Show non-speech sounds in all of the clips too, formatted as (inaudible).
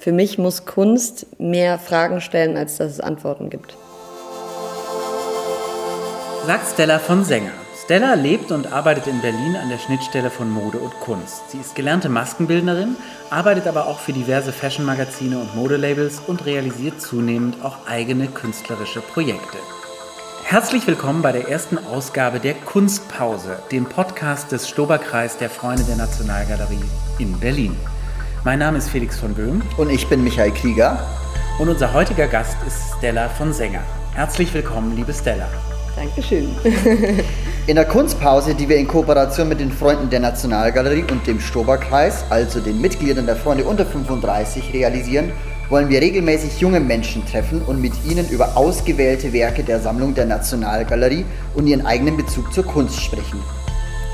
Für mich muss Kunst mehr Fragen stellen, als dass es Antworten gibt. Sagt Stella von Sänger. Stella lebt und arbeitet in Berlin an der Schnittstelle von Mode und Kunst. Sie ist gelernte Maskenbildnerin, arbeitet aber auch für diverse Fashion-Magazine und Modelabels und realisiert zunehmend auch eigene künstlerische Projekte. Herzlich willkommen bei der ersten Ausgabe der Kunstpause, dem Podcast des Stoberkreis der Freunde der Nationalgalerie in Berlin. Mein Name ist Felix von Böhm. Und ich bin Michael Krieger. Und unser heutiger Gast ist Stella von Sänger. Herzlich willkommen, liebe Stella. Dankeschön. in der Kunstpause, die wir in Kooperation mit den Freunden der Nationalgalerie und dem Stoberkreis, also den Mitgliedern der Freunde unter 35, realisieren, wollen wir regelmäßig junge Menschen treffen und mit ihnen über ausgewählte Werke der Sammlung der Nationalgalerie und ihren eigenen Bezug zur Kunst sprechen.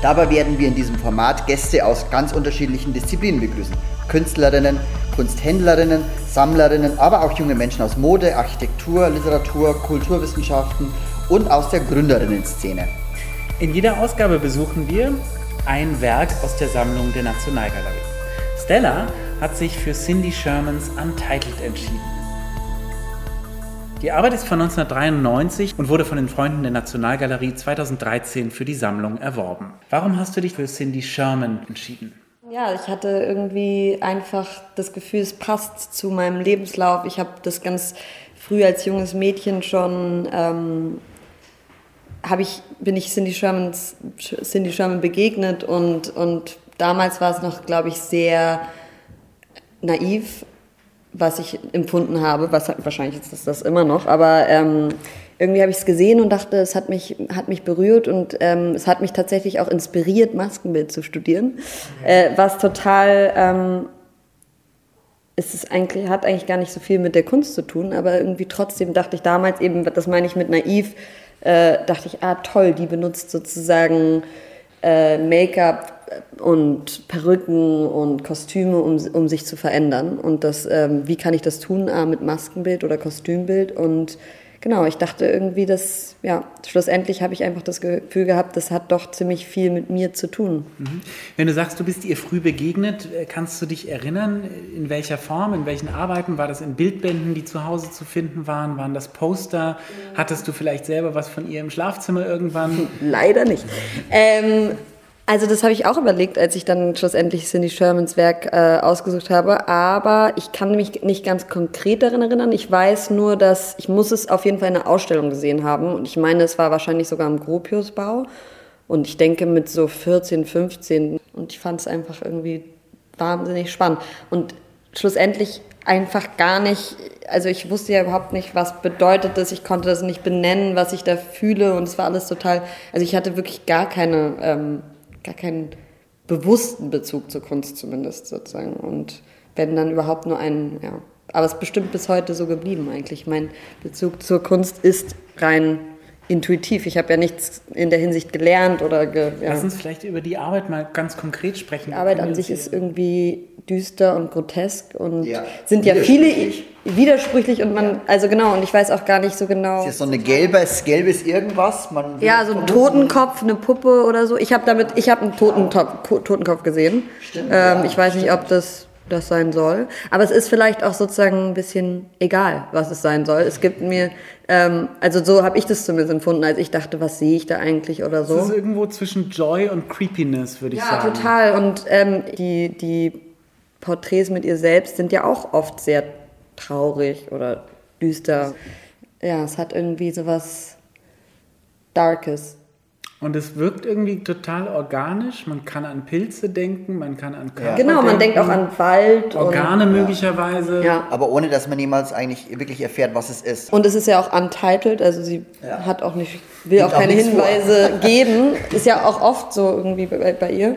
Dabei werden wir in diesem Format Gäste aus ganz unterschiedlichen Disziplinen begrüßen. Künstlerinnen, Kunsthändlerinnen, Sammlerinnen, aber auch junge Menschen aus Mode, Architektur, Literatur, Kulturwissenschaften und aus der Gründerinnen-Szene. In jeder Ausgabe besuchen wir ein Werk aus der Sammlung der Nationalgalerie. Stella hat sich für Cindy Shermans Untitled entschieden. Die Arbeit ist von 1993 und wurde von den Freunden der Nationalgalerie 2013 für die Sammlung erworben. Warum hast du dich für Cindy Sherman entschieden? Ja, ich hatte irgendwie einfach das Gefühl, es passt zu meinem Lebenslauf. Ich habe das ganz früh als junges Mädchen schon, ähm, ich, bin ich Cindy, Shermans, Cindy Sherman begegnet und, und damals war es noch, glaube ich, sehr naiv, was ich empfunden habe. Was, wahrscheinlich ist das, das immer noch, aber ähm, irgendwie habe ich es gesehen und dachte, es hat mich, hat mich berührt und ähm, es hat mich tatsächlich auch inspiriert, Maskenbild zu studieren, äh, was total, ähm, es ist eigentlich, hat eigentlich gar nicht so viel mit der Kunst zu tun, aber irgendwie trotzdem dachte ich damals eben, das meine ich mit naiv, äh, dachte ich, ah toll, die benutzt sozusagen äh, Make-up und Perücken und Kostüme, um, um sich zu verändern. Und das, ähm, wie kann ich das tun? Ah, mit Maskenbild oder Kostümbild und genau, ich dachte irgendwie, dass, ja, schlussendlich habe ich einfach das Gefühl gehabt, das hat doch ziemlich viel mit mir zu tun. Mhm. Wenn du sagst, du bist ihr früh begegnet, äh, kannst du dich erinnern, in welcher Form, in welchen Arbeiten? War das in Bildbänden, die zu Hause zu finden waren? Waren das Poster? Hattest du vielleicht selber was von ihr im Schlafzimmer irgendwann? (laughs) Leider nicht. ähm, also das habe ich auch überlegt, als ich dann schlussendlich Cindy Shermans Werk äh, ausgesucht habe. Aber ich kann mich nicht ganz konkret daran erinnern. Ich weiß nur, dass ich muss es auf jeden Fall in einer Ausstellung gesehen haben. Und ich meine, es war wahrscheinlich sogar im Gropiusbau. Und ich denke mit so 14, 15. Und ich fand es einfach irgendwie wahnsinnig spannend. Und schlussendlich einfach gar nicht, also ich wusste ja überhaupt nicht, was bedeutet das. Ich konnte das nicht benennen, was ich da fühle. Und es war alles total, also ich hatte wirklich gar keine... Ähm, gar keinen bewussten Bezug zur Kunst zumindest sozusagen. Und wenn dann überhaupt nur einen, ja. Aber es ist bestimmt bis heute so geblieben eigentlich. Mein Bezug zur Kunst ist rein intuitiv. Ich habe ja nichts in der Hinsicht gelernt oder. Ge, ja. Lass uns vielleicht über die Arbeit mal ganz konkret sprechen. Die Arbeit an sich ist irgendwie düster und grotesk und ja. sind ja viele widersprüchlich und man, also genau, und ich weiß auch gar nicht so genau. Ist das so eine gelbes, gelbes irgendwas? Man ja, so ein Totenkopf, eine Puppe oder so. Ich habe damit, ich habe einen Totentopf, Totenkopf gesehen. Stimmt, ähm, ja, ich weiß stimmt. nicht, ob das das sein soll. Aber es ist vielleicht auch sozusagen ein bisschen egal, was es sein soll. Es gibt mir, ähm, also so habe ich das zumindest empfunden, als ich dachte, was sehe ich da eigentlich oder so. Es ist irgendwo zwischen Joy und Creepiness, würde ich ja, sagen. Ja, total. Und ähm, die, die Porträts mit ihr selbst sind ja auch oft sehr traurig oder düster. Ja, es hat irgendwie so was Darkes. Und es wirkt irgendwie total organisch. Man kann an Pilze denken, man kann an Körper Genau, man denken, denkt auch an Wald. Organe und, möglicherweise. Ja. Aber ohne, dass man niemals eigentlich wirklich erfährt, was es ist. Und es ist ja auch untitled, also sie ja. hat auch nicht, will auch keine Hinweise vor. (laughs) geben. Ist ja auch oft so irgendwie bei, bei ihr.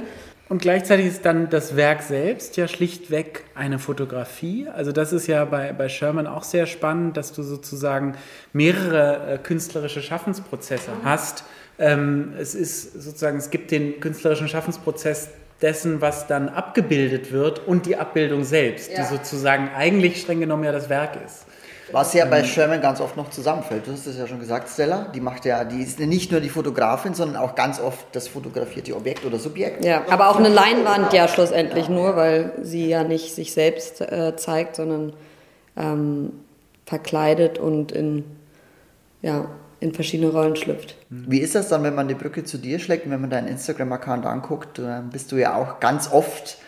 Und gleichzeitig ist dann das Werk selbst ja schlichtweg eine Fotografie. Also das ist ja bei, bei Sherman auch sehr spannend, dass du sozusagen mehrere äh, künstlerische Schaffensprozesse hast. Ähm, es ist sozusagen, es gibt den künstlerischen Schaffensprozess dessen, was dann abgebildet wird und die Abbildung selbst, Ja. die sozusagen eigentlich streng genommen ja das Werk ist. Was ja bei Sherman ganz oft noch zusammenfällt. Du hast es ja schon gesagt, Stella. Die macht ja, die ist nicht nur die Fotografin, sondern auch ganz oft das fotografierte Objekt oder Subjekt. Ja, aber auch eine Leinwand ja schlussendlich nur, weil sie ja nicht sich selbst äh, zeigt, sondern ähm, verkleidet und in, ja, in verschiedene Rollen schlüpft. Wie ist das dann, wenn man die Brücke zu dir schlägt und wenn man deinen Instagram-Account anguckt, dann bist du ja auch ganz oft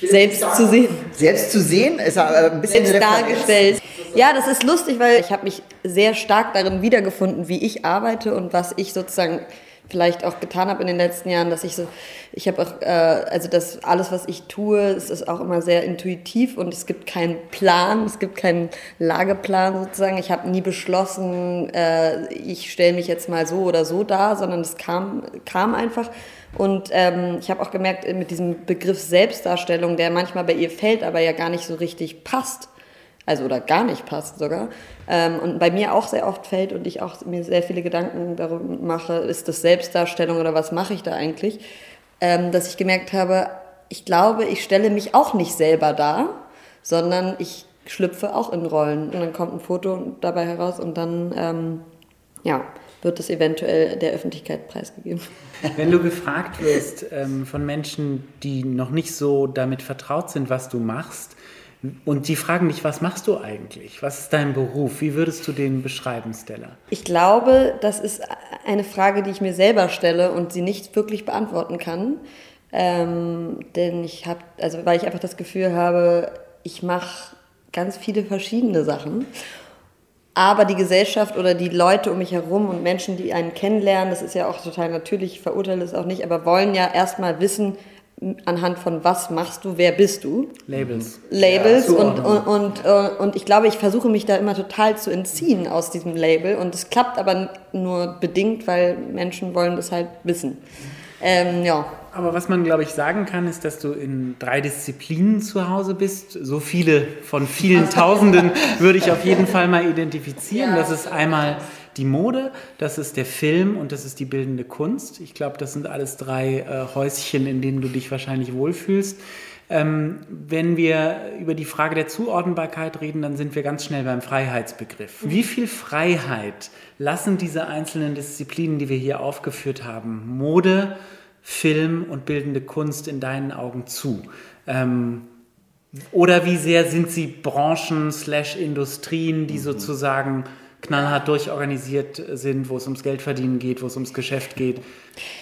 Selbst zu sehen. selbst zu sehen, ist aber ein bisschen selbst dargestellt. Ja, das ist lustig, weil ich habe mich sehr stark darin wiedergefunden, wie ich arbeite und was ich sozusagen vielleicht auch getan habe in den letzten Jahren, dass ich so, ich habe auch, äh, also das alles, was ich tue, es ist auch immer sehr intuitiv und es gibt keinen Plan, es gibt keinen Lageplan sozusagen. Ich habe nie beschlossen, äh, ich stelle mich jetzt mal so oder so dar, sondern es kam, kam einfach. Und ähm, ich habe auch gemerkt, mit diesem Begriff Selbstdarstellung, der manchmal bei ihr fällt, aber ja gar nicht so richtig passt, also oder gar nicht passt sogar, ähm, und bei mir auch sehr oft fällt und ich auch mir sehr viele Gedanken darüber mache, ist das Selbstdarstellung oder was mache ich da eigentlich, ähm, dass ich gemerkt habe, ich glaube, ich stelle mich auch nicht selber dar, sondern ich schlüpfe auch in Rollen. Und dann kommt ein Foto dabei heraus und dann ähm, ja, wird es eventuell der Öffentlichkeit preisgegeben. Wenn du gefragt wirst ähm, von Menschen, die noch nicht so damit vertraut sind, was du machst, und die fragen dich, was machst du eigentlich? Was ist dein Beruf? Wie würdest du den beschreiben, Stella? Ich glaube, das ist eine Frage, die ich mir selber stelle und sie nicht wirklich beantworten kann. Ähm, denn ich habe, also weil ich einfach das Gefühl habe, ich mache ganz viele verschiedene Sachen. Aber die Gesellschaft oder die Leute um mich herum und Menschen, die einen kennenlernen, das ist ja auch total natürlich, ich verurteile es auch nicht, aber wollen ja erstmal wissen, anhand von was machst du, wer bist du. Labels. Labels Ja, und, und, und, äh, und ich glaube, ich versuche mich da immer total zu entziehen aus diesem Label und es klappt aber nur bedingt, weil Menschen wollen das halt wissen. Ähm, ja, Aber was man, glaube ich, sagen kann, ist, dass du in drei Disziplinen zu Hause bist. So viele von vielen (laughs) Tausenden würde ich auf jeden Fall mal identifizieren. Das ist einmal die Mode, das ist der Film und das ist die bildende Kunst. Ich glaube, das sind alles drei äh, Häuschen, in denen du dich wahrscheinlich wohlfühlst. Ähm, wenn wir über die Frage der Zuordnbarkeit reden, dann sind wir ganz schnell beim Freiheitsbegriff. Wie viel Freiheit lassen diese einzelnen Disziplinen, die wir hier aufgeführt haben, Mode, Film und bildende Kunst in deinen Augen zu? Ähm, oder wie sehr sind sie Branchen slash Industrien, die sozusagen knallhart durchorganisiert sind, wo es ums Geldverdienen geht, wo es ums Geschäft geht?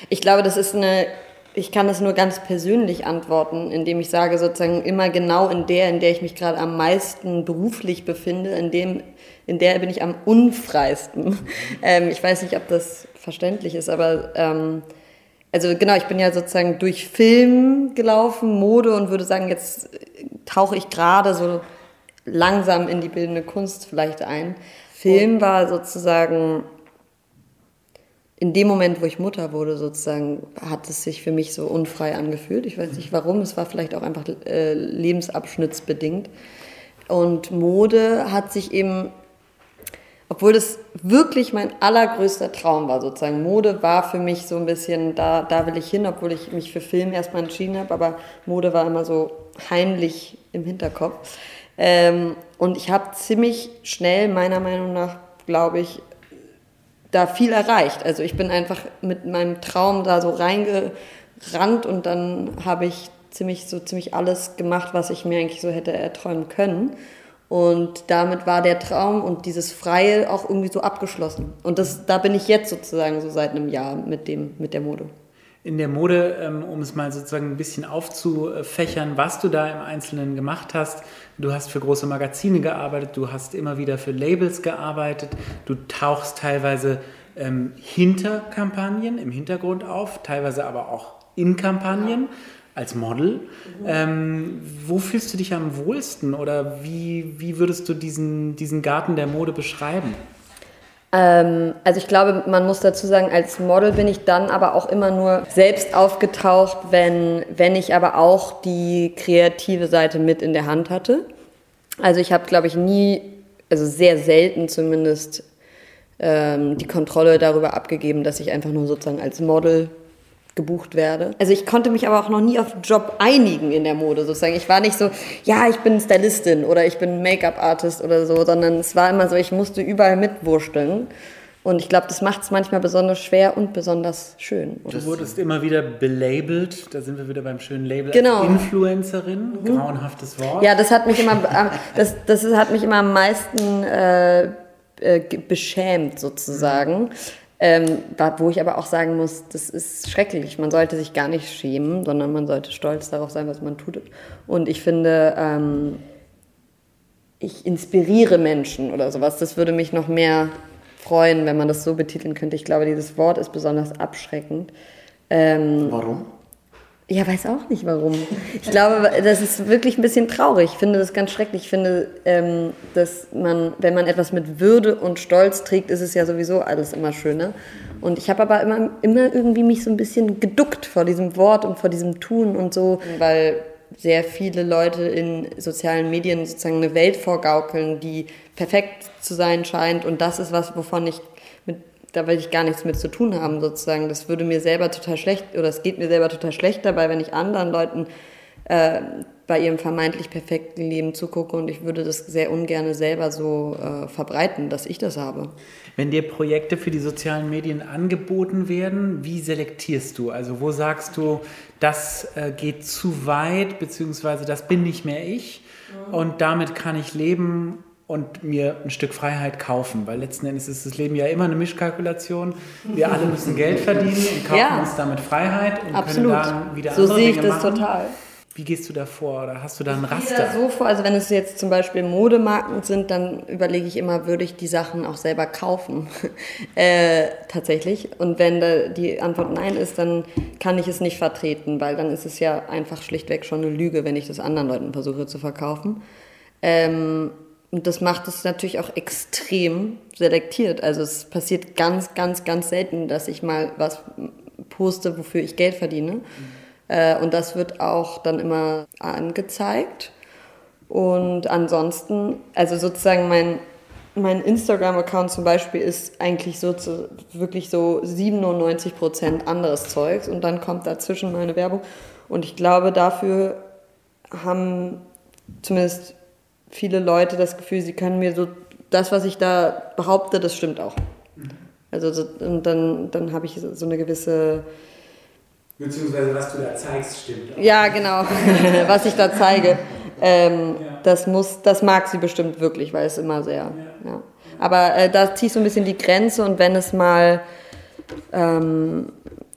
ich glaube, das ist eine, ich kann das nur ganz persönlich antworten, indem ich sage sozusagen immer genau in der, in der ich mich gerade am meisten beruflich befinde, in dem, in der bin ich am unfreisten. Ähm, ich weiß nicht, ob das verständlich ist, aber ähm, also genau, ich bin ja sozusagen durch Film gelaufen, Mode und würde sagen, jetzt tauche ich gerade so langsam in die bildende Kunst vielleicht ein. Film war sozusagen in dem Moment, wo ich Mutter wurde, sozusagen, hat es sich für mich so unfrei angefühlt. Ich weiß nicht warum, es war vielleicht auch einfach äh, lebensabschnittsbedingt. Und Mode hat sich eben, obwohl das wirklich mein allergrößter Traum war, sozusagen. Mode war für mich so ein bisschen, da, da will ich hin, obwohl ich mich für Film erstmal entschieden habe, aber Mode war immer so heimlich im Hinterkopf. Ähm, und ich habe ziemlich schnell, meiner Meinung nach, glaube ich, da viel erreicht. Also ich bin einfach mit meinem Traum da so reingerannt und dann habe ich ziemlich so ziemlich alles gemacht, was ich mir eigentlich so hätte erträumen können. Und damit war der Traum und dieses Freie auch irgendwie so abgeschlossen. Und das, da bin ich jetzt sozusagen so seit einem Jahr mit dem, mit der Mode. In der Mode, ähm, um es mal sozusagen ein bisschen aufzufächern, was du da im Einzelnen gemacht hast. Du hast für große Magazine gearbeitet, du hast immer wieder für Labels gearbeitet, du tauchst teilweise ähm, hinter Kampagnen im Hintergrund auf, teilweise aber auch in Kampagnen als Model. Ähm, wo fühlst du dich am wohlsten oder wie, wie würdest du diesen, diesen Garten der Mode beschreiben? Ähm, also ich glaube, man muss dazu sagen, als Model bin ich dann aber auch immer nur selbst aufgetaucht, wenn, wenn ich aber auch die kreative Seite mit in der Hand hatte. Also ich habe, glaube ich, nie, also sehr selten zumindest, ähm, die Kontrolle darüber abgegeben, dass ich einfach nur sozusagen als Model gebucht werde. Also ich konnte mich aber auch noch nie auf einen Job einigen in der Mode sozusagen. Ich war nicht so, ja, ich bin Stylistin oder ich bin Make-up-Artist oder so, sondern es war immer so, ich musste überall mitwursteln. Und ich glaube, das macht es manchmal besonders schwer und besonders schön. Du wurdest immer wieder belabelt, da sind wir wieder beim schönen Label, genau. Influencerin, mhm. grauenhaftes Wort. Ja, das hat mich immer, das, das hat mich immer am meisten äh, äh, beschämt sozusagen. Ähm, wo ich aber auch sagen muss, das ist schrecklich. Man sollte sich gar nicht schämen, sondern man sollte stolz darauf sein, was man tut. Und ich finde, ähm, ich inspiriere Menschen oder sowas. Das würde mich noch mehr freuen, wenn man das so betiteln könnte. Ich glaube, dieses Wort ist besonders abschreckend. Ähm, Warum? Ja, weiß auch nicht warum. Ich glaube, das ist wirklich ein bisschen traurig. Ich finde das ganz schrecklich. Ich finde, ähm, dass man, wenn man etwas mit Würde und Stolz trägt, ist es ja sowieso alles immer schöner. Und ich habe aber immer, immer irgendwie mich so ein bisschen geduckt vor diesem Wort und vor diesem Tun und so, weil sehr viele Leute in sozialen Medien sozusagen eine Welt vorgaukeln, die perfekt zu sein scheint. Und das ist was, wovon ich da will ich gar nichts mit zu tun haben, sozusagen. Das würde mir selber total schlecht, oder es geht mir selber total schlecht dabei, wenn ich anderen Leuten äh, bei ihrem vermeintlich perfekten Leben zugucke und ich würde das sehr ungern selber so äh, verbreiten, dass ich das habe. Wenn dir Projekte für die sozialen Medien angeboten werden, wie selektierst du? Also wo sagst du, das äh, geht zu weit, beziehungsweise das bin nicht mehr ich mhm. und damit kann ich leben und mir ein Stück Freiheit kaufen, weil letzten Endes ist das Leben ja immer eine Mischkalkulation. Wir alle müssen Geld verdienen und kaufen ja, uns damit Freiheit und absolut. können dann wieder so andere sehe ich Dinge das machen. total. Wie gehst du da vor oder hast du da ein Raster? Ich gehe da so vor, also wenn es jetzt zum Beispiel Modemarken sind, dann überlege ich immer, würde ich die Sachen auch selber kaufen? (laughs) äh, tatsächlich. Und wenn da die Antwort nein ist, dann kann ich es nicht vertreten, weil dann ist es ja einfach schlichtweg schon eine Lüge, wenn ich das anderen Leuten versuche zu verkaufen. Ähm, und das macht es natürlich auch extrem selektiert. Also es passiert ganz, ganz, ganz selten, dass ich mal was poste, wofür ich Geld verdiene. Mhm. Und das wird auch dann immer angezeigt. Und ansonsten, also sozusagen mein, mein Instagram-Account zum Beispiel ist eigentlich so zu, wirklich so 97 Prozent anderes Zeugs und dann kommt dazwischen meine Werbung. Und ich glaube, dafür haben zumindest viele Leute das Gefühl, sie können mir so, das, was ich da behaupte, das stimmt auch. Also so, und dann, dann habe ich so eine gewisse... Beziehungsweise was du da zeigst, stimmt auch. Ja, genau, (laughs) was ich da zeige. Ähm, ja. das, muss, das mag sie bestimmt wirklich, weil es immer sehr... Ja. ja. Aber äh, da ziehe ich so ein bisschen die Grenze und wenn es mal... Ähm,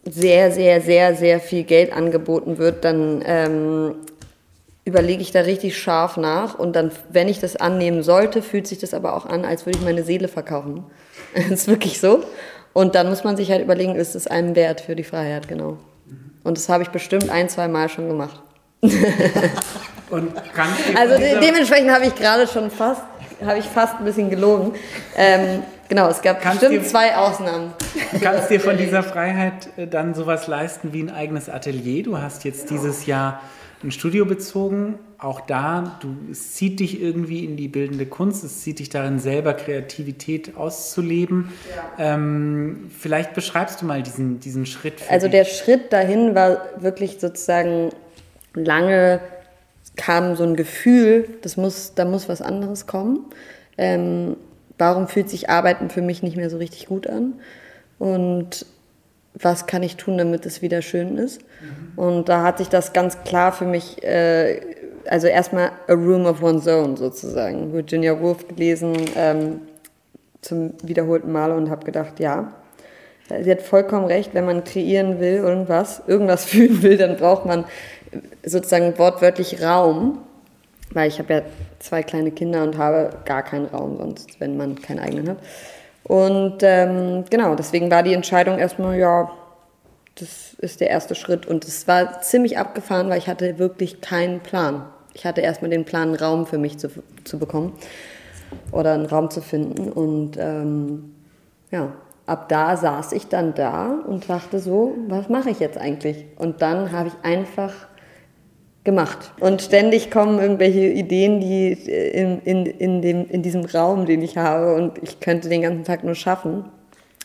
sehr, sehr, sehr, sehr viel Geld angeboten wird, dann ähm, überlege ich da richtig scharf nach und dann, wenn ich das annehmen sollte, fühlt sich das aber auch an, als würde ich meine Seele verkaufen. (laughs) das ist wirklich so. Und dann muss man sich halt überlegen, ist es einem wert für die Freiheit, genau. Und das habe ich bestimmt ein, zwei Mal schon gemacht. (laughs) und also de dementsprechend habe ich gerade schon fast, habe ich fast ein bisschen gelogen. Ähm, genau, es gab kannst bestimmt dir, zwei Ausnahmen. Du kannst dir von dieser Freiheit äh, dann sowas leisten wie ein eigenes Atelier. Du hast jetzt dieses Jahr ein Studio bezogen. Auch da, du, es zieht dich irgendwie in die bildende Kunst, es zieht dich darin, selber Kreativität auszuleben. Ja. Ähm, vielleicht beschreibst du mal diesen, diesen Schritt. also dich. der Schritt dahin war wirklich sozusagen lange kam so ein Gefühl, das muss, da muss was anderes kommen. Ähm, warum fühlt sich Arbeiten für mich nicht mehr so richtig gut an? Und was kann ich tun, damit es wieder schön ist. Und da hat sich das ganz klar für mich, äh, also erstmal A Room of One's Own sozusagen, Virginia Woolf gelesen ähm, zum wiederholten Male und habe gedacht, ja, sie hat vollkommen recht, wenn man kreieren will, irgendwas, irgendwas (laughs) fühlen will, dann braucht man sozusagen wortwörtlich Raum, weil ich habe ja zwei kleine Kinder und habe gar keinen Raum sonst, wenn man keinen eigenen hat. Und ähm, genau, deswegen war die Entscheidung erstmal, ja, das ist der erste Schritt. Und es war ziemlich abgefahren, weil ich hatte wirklich keinen Plan. Ich hatte erstmal den Plan, einen Raum für mich zu, zu bekommen oder einen Raum zu finden. Und ähm, ja, ab da saß ich dann da und dachte so, was mache ich jetzt eigentlich? Und dann habe ich einfach gemacht. Und ständig kommen irgendwelche Ideen, die in, in, in, dem, in diesem Raum, den ich habe, und ich könnte den ganzen Tag nur schaffen.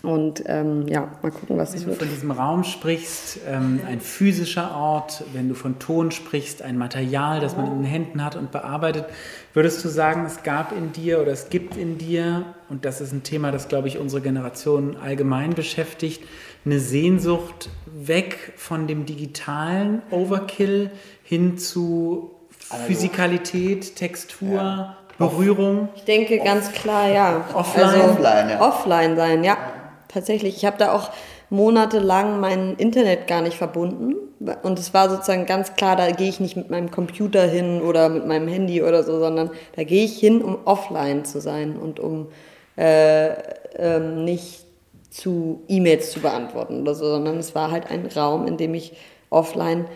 Und ähm, ja, mal gucken, was wenn es du wird. von diesem Raum sprichst, ähm, ein physischer Ort, wenn du von Ton sprichst, ein Material, das man in den Händen hat und bearbeitet, würdest du sagen, es gab in dir oder es gibt in dir, und das ist ein Thema, das, glaube ich, unsere Generation allgemein beschäftigt, eine Sehnsucht weg von dem digitalen Overkill hin zu Physikalität, Textur, Ja. Berührung. Ich denke ganz klar, ja. Offline? Also, Offline, ja. Offline sein, ja. Tatsächlich. Ich habe da auch monatelang mein Internet gar nicht verbunden. Und es war sozusagen ganz klar, da gehe ich nicht mit meinem Computer hin oder mit meinem Handy oder so, sondern da gehe ich hin, um offline zu sein und um äh, ähm, nicht zu E-Mails zu beantworten oder so, sondern es war halt ein Raum, in dem ich offline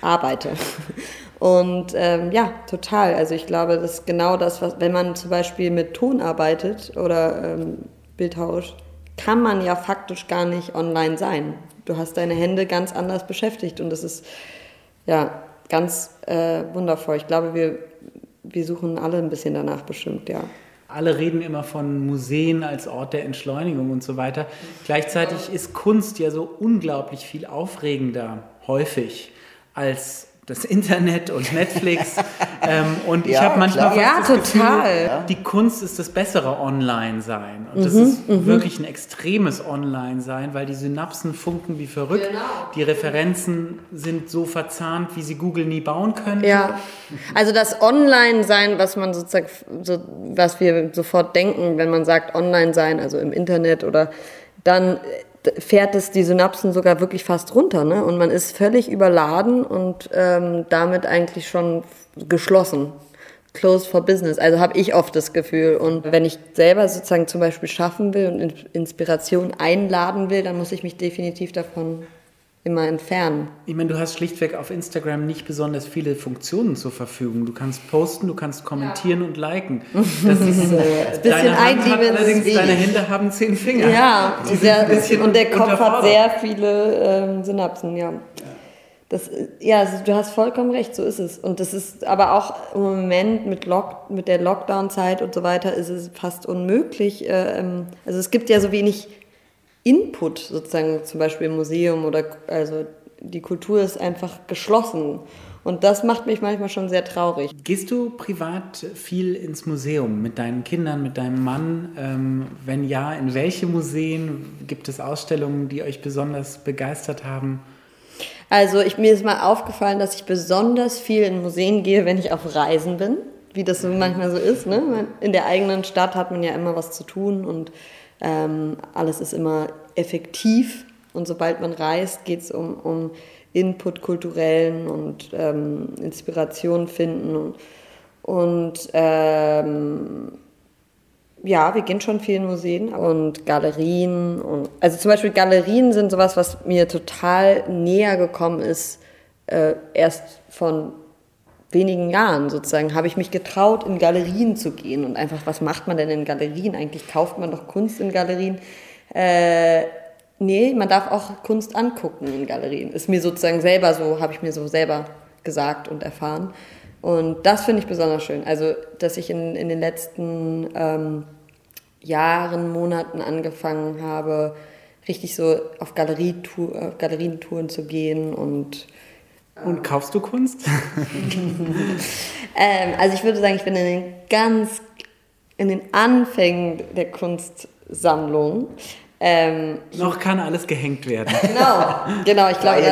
arbeite. (laughs) Und ähm, ja, total. Also ich glaube, das ist genau das, was, wenn man zum Beispiel mit Ton arbeitet oder ähm, Bildtausch, kann man ja faktisch gar nicht online sein. Du hast deine Hände ganz anders beschäftigt und das ist ja ganz äh, wundervoll. Ich glaube, wir, wir suchen alle ein bisschen danach bestimmt, ja. Alle reden immer von Museen als Ort der Entschleunigung und so weiter. Gleichzeitig ist Kunst ja so unglaublich viel aufregender, häufig, als das Internet und Netflix. (laughs) ähm, und ich Ja, habe manchmal Ja, das Gefühl, total. die Kunst ist das bessere Online-Sein. Und Mhm, das ist wirklich ein extremes Online-Sein, weil die Synapsen funken wie verrückt. Genau. Die Referenzen sind so verzahnt, wie sie Google nie bauen können. Ja, also das Online-Sein, was man sozusagen, so, was wir sofort denken, wenn man sagt Online-Sein, also im Internet oder dann fährt es die Synapsen sogar wirklich fast runter, ne? Und man ist völlig überladen und ähm, damit eigentlich schon geschlossen. Closed for business. Also habe ich oft das Gefühl. Und wenn ich selber sozusagen zum Beispiel schaffen will und In- Inspiration einladen will, dann muss ich mich definitiv davon immer entfernen. Ich meine, du hast schlichtweg auf Instagram nicht besonders viele Funktionen zur Verfügung. Du kannst posten, du kannst kommentieren und liken. Das (laughs) ist äh, bisschen deine Hand hat eindimensioniert. allerdings deine Hände haben zehn Finger. Ja, sehr, ein bisschen und der Kopf hat sehr viele ähm, Synapsen, ja. Das, ja, also du hast vollkommen recht, so ist es. Und das ist aber auch im Moment mit, Lock, mit der Lockdown-Zeit und so weiter ist es fast unmöglich. Äh, ähm, also es gibt ja so wenig Input sozusagen, zum Beispiel im Museum oder also die Kultur ist einfach geschlossen. Und das macht mich manchmal schon sehr traurig. Gehst du privat viel ins Museum mit deinen Kindern, mit deinem Mann? Ähm, wenn ja, in welche Museen gibt es Ausstellungen, die euch besonders begeistert haben? Also ich, mir ist mal aufgefallen, dass ich besonders viel in Museen gehe, wenn ich auf Reisen bin, wie das so manchmal so ist. Ne? In der eigenen Stadt hat man ja immer was zu tun und ähm, alles ist immer effektiv. Und sobald man reist, geht es um, um Input kulturellen und ähm, Inspiration finden. Und, und ähm, ja, wir gehen schon viel in Museen und Galerien. Und, also zum Beispiel Galerien sind sowas, was mir total näher gekommen ist, äh, erst von wenigen Jahren sozusagen, habe ich mich getraut, in Galerien zu gehen. Und einfach, was macht man denn in Galerien? Eigentlich kauft man doch Kunst in Galerien. Äh, nee, man darf auch Kunst angucken in Galerien. Ist mir sozusagen selber so, habe ich mir so selber gesagt und erfahren. Und das finde ich besonders schön. Also, dass ich in, in den letzten ähm, Jahren, Monaten angefangen habe, richtig so auf Galerietour, auf Galerientouren zu gehen und Und kaufst du Kunst? (laughs) (laughs) ähm, also ich würde sagen, ich bin in den ganz in den Anfängen der Kunstsammlung. Ähm, Noch kann alles gehängt werden. (laughs) genau, genau. Ich glaube,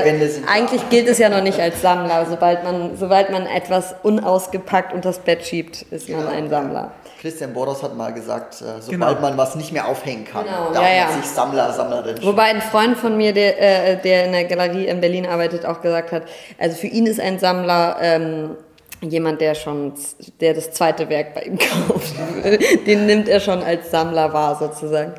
eigentlich gilt es ja noch nicht als Sammler. Sobald man, sobald man etwas unausgepackt unters Bett schiebt, ist man ein Sammler. Christian Boros hat mal gesagt, äh, sobald Genau. man was nicht mehr aufhängen kann, Genau, darf ja, ja. man sich Sammler, Sammlerin Wobei ein Freund von mir, der, äh, der in der Galerie in Berlin arbeitet, auch gesagt hat, also für ihn ist ein Sammler ähm, jemand, der schon, der das zweite Werk bei ihm (laughs) kauft. Den nimmt er schon als Sammler wahr, sozusagen.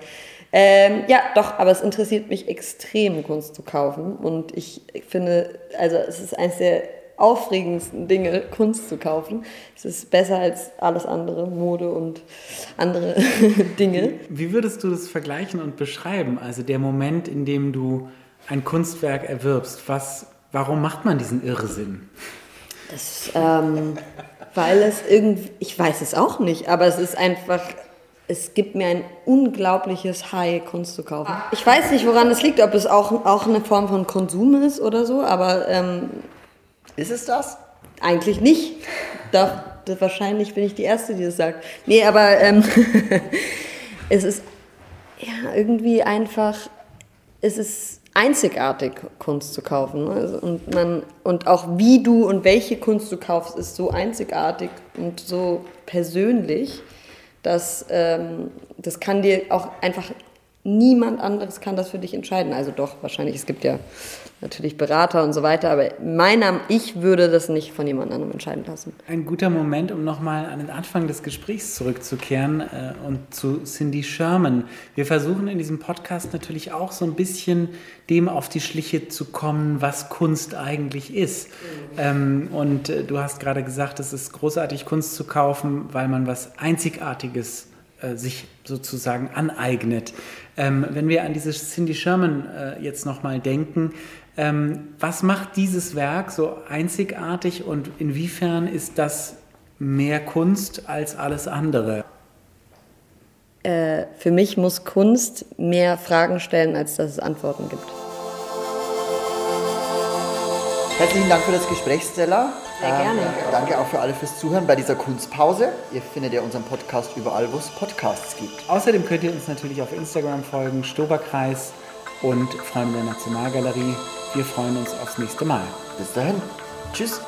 Ähm, ja, doch, aber es interessiert mich extrem, Kunst zu kaufen. Und ich finde, also es ist eines der aufregendsten Dinge, (laughs) Kunst zu kaufen. Es ist besser als alles andere, Mode und andere (laughs) Dinge. Wie würdest du das vergleichen und beschreiben? Also der Moment, in dem du ein Kunstwerk erwirbst, was, warum macht man diesen Irrsinn? Das, ähm, weil es irgendwie, ich weiß es auch nicht, aber es ist einfach es gibt mir ein unglaubliches High, Kunst zu kaufen. Ich weiß nicht, woran es liegt, ob es auch, auch eine Form von Konsum ist oder so, aber ähm, Ist es das? eigentlich nicht. Da, wahrscheinlich bin ich die Erste, die das sagt. Nee, aber ähm, (laughs) es ist ja irgendwie einfach, es ist einzigartig, Kunst zu kaufen. ne? Also, und, man, und auch wie du und welche Kunst du kaufst, ist so einzigartig und so persönlich, dass ähm, das kann dir auch einfach niemand anderes kann das für dich entscheiden. Also doch, wahrscheinlich, es gibt ja natürlich Berater und so weiter, aber meiner, ich würde das nicht von jemand anderem entscheiden lassen. Ein guter Moment, um nochmal an den Anfang des Gesprächs zurückzukehren äh, und zu Cindy Sherman. Wir versuchen in diesem Podcast natürlich auch so ein bisschen dem auf die Schliche zu kommen, was Kunst eigentlich ist. Ähm, und äh, du hast gerade gesagt, es ist großartig, Kunst zu kaufen, weil man was Einzigartiges äh, sich sozusagen aneignet. Ähm, wenn wir an diese Cindy Sherman äh, jetzt nochmal denken, ähm, was macht dieses Werk so einzigartig und inwiefern ist das mehr Kunst als alles andere? Äh, für mich muss Kunst mehr Fragen stellen, als dass es Antworten gibt. Herzlichen Dank für das Gespräch, Stella. Sehr gerne. danke auch für alle fürs Zuhören bei dieser Kunstpause. Ihr findet ja unseren Podcast überall, wo es Podcasts gibt. Außerdem könnt ihr uns natürlich auf Instagram folgen, Stoberkreis und Freunde der Nationalgalerie. Wir freuen uns aufs nächste Mal. Bis dahin. Tschüss.